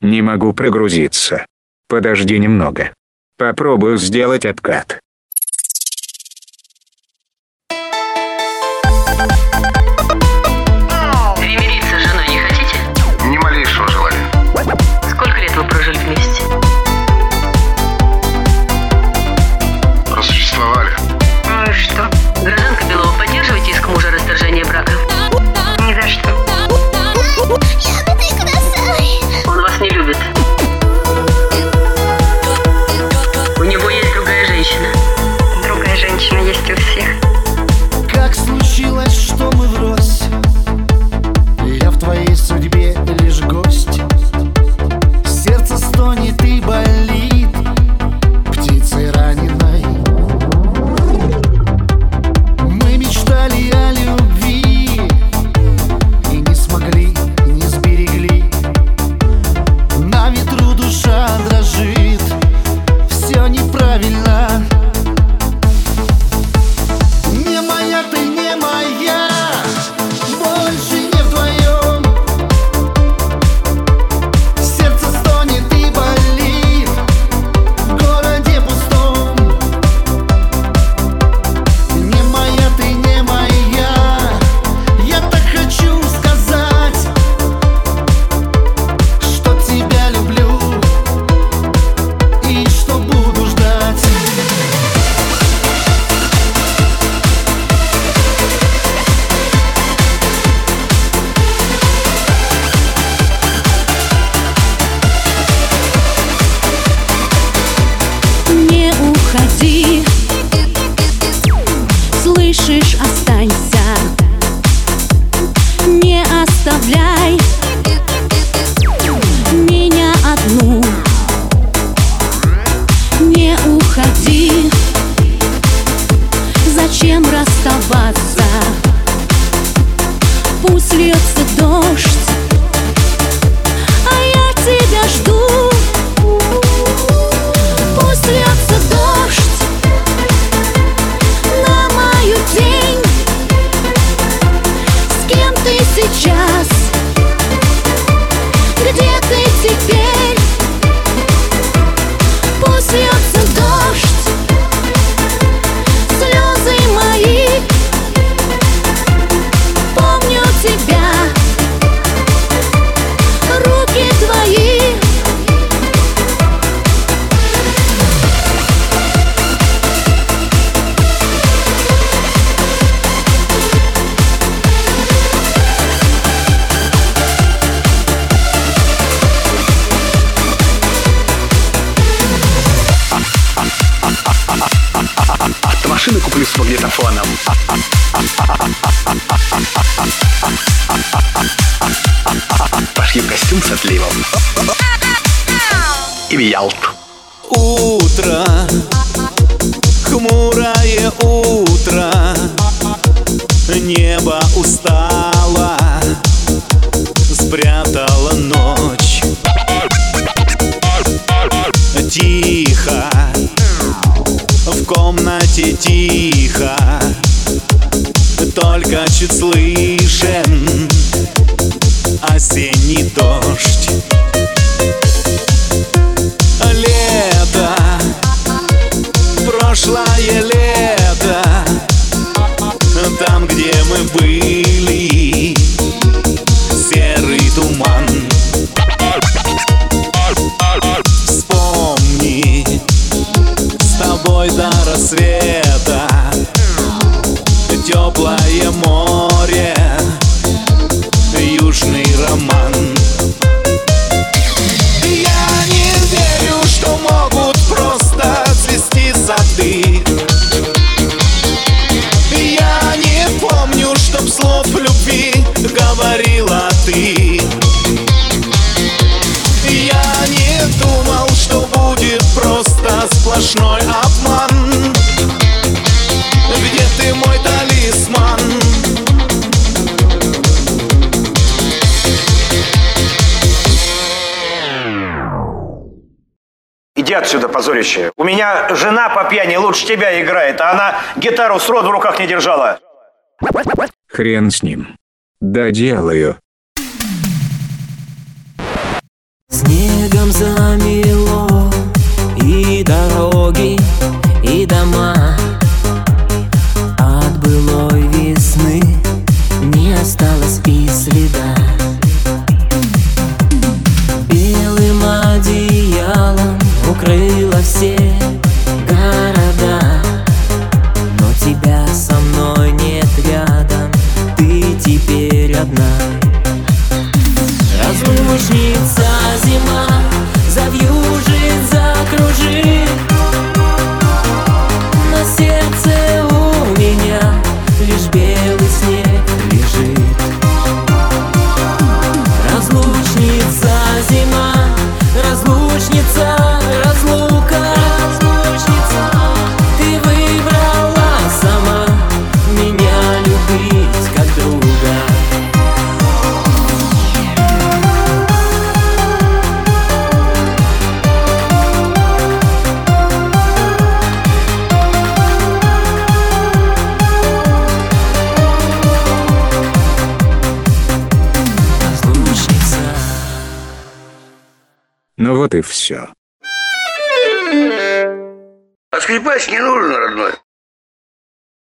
Не могу прогрузиться. Подожди немного. Попробую сделать откат. уходи. Слышишь, останься. Не оставляй Меня одну. Не уходи. Зачем расставаться? Пусть льется дождь. куплю с магнитофоном. Пошью костюм с отливом. И в Ялту. Утро, хмурое утро, небо устало. комнате тихо Только чуть слышен осенний дождь. сплошной обман Где ты мой талисман? Иди отсюда, позорище. У меня жена по пьяни лучше тебя играет, а она гитару с рот в руках не держала. Хрен с ним. Да делаю. Снегом замер. Ну вот и все. А скрипач не нужен, родной.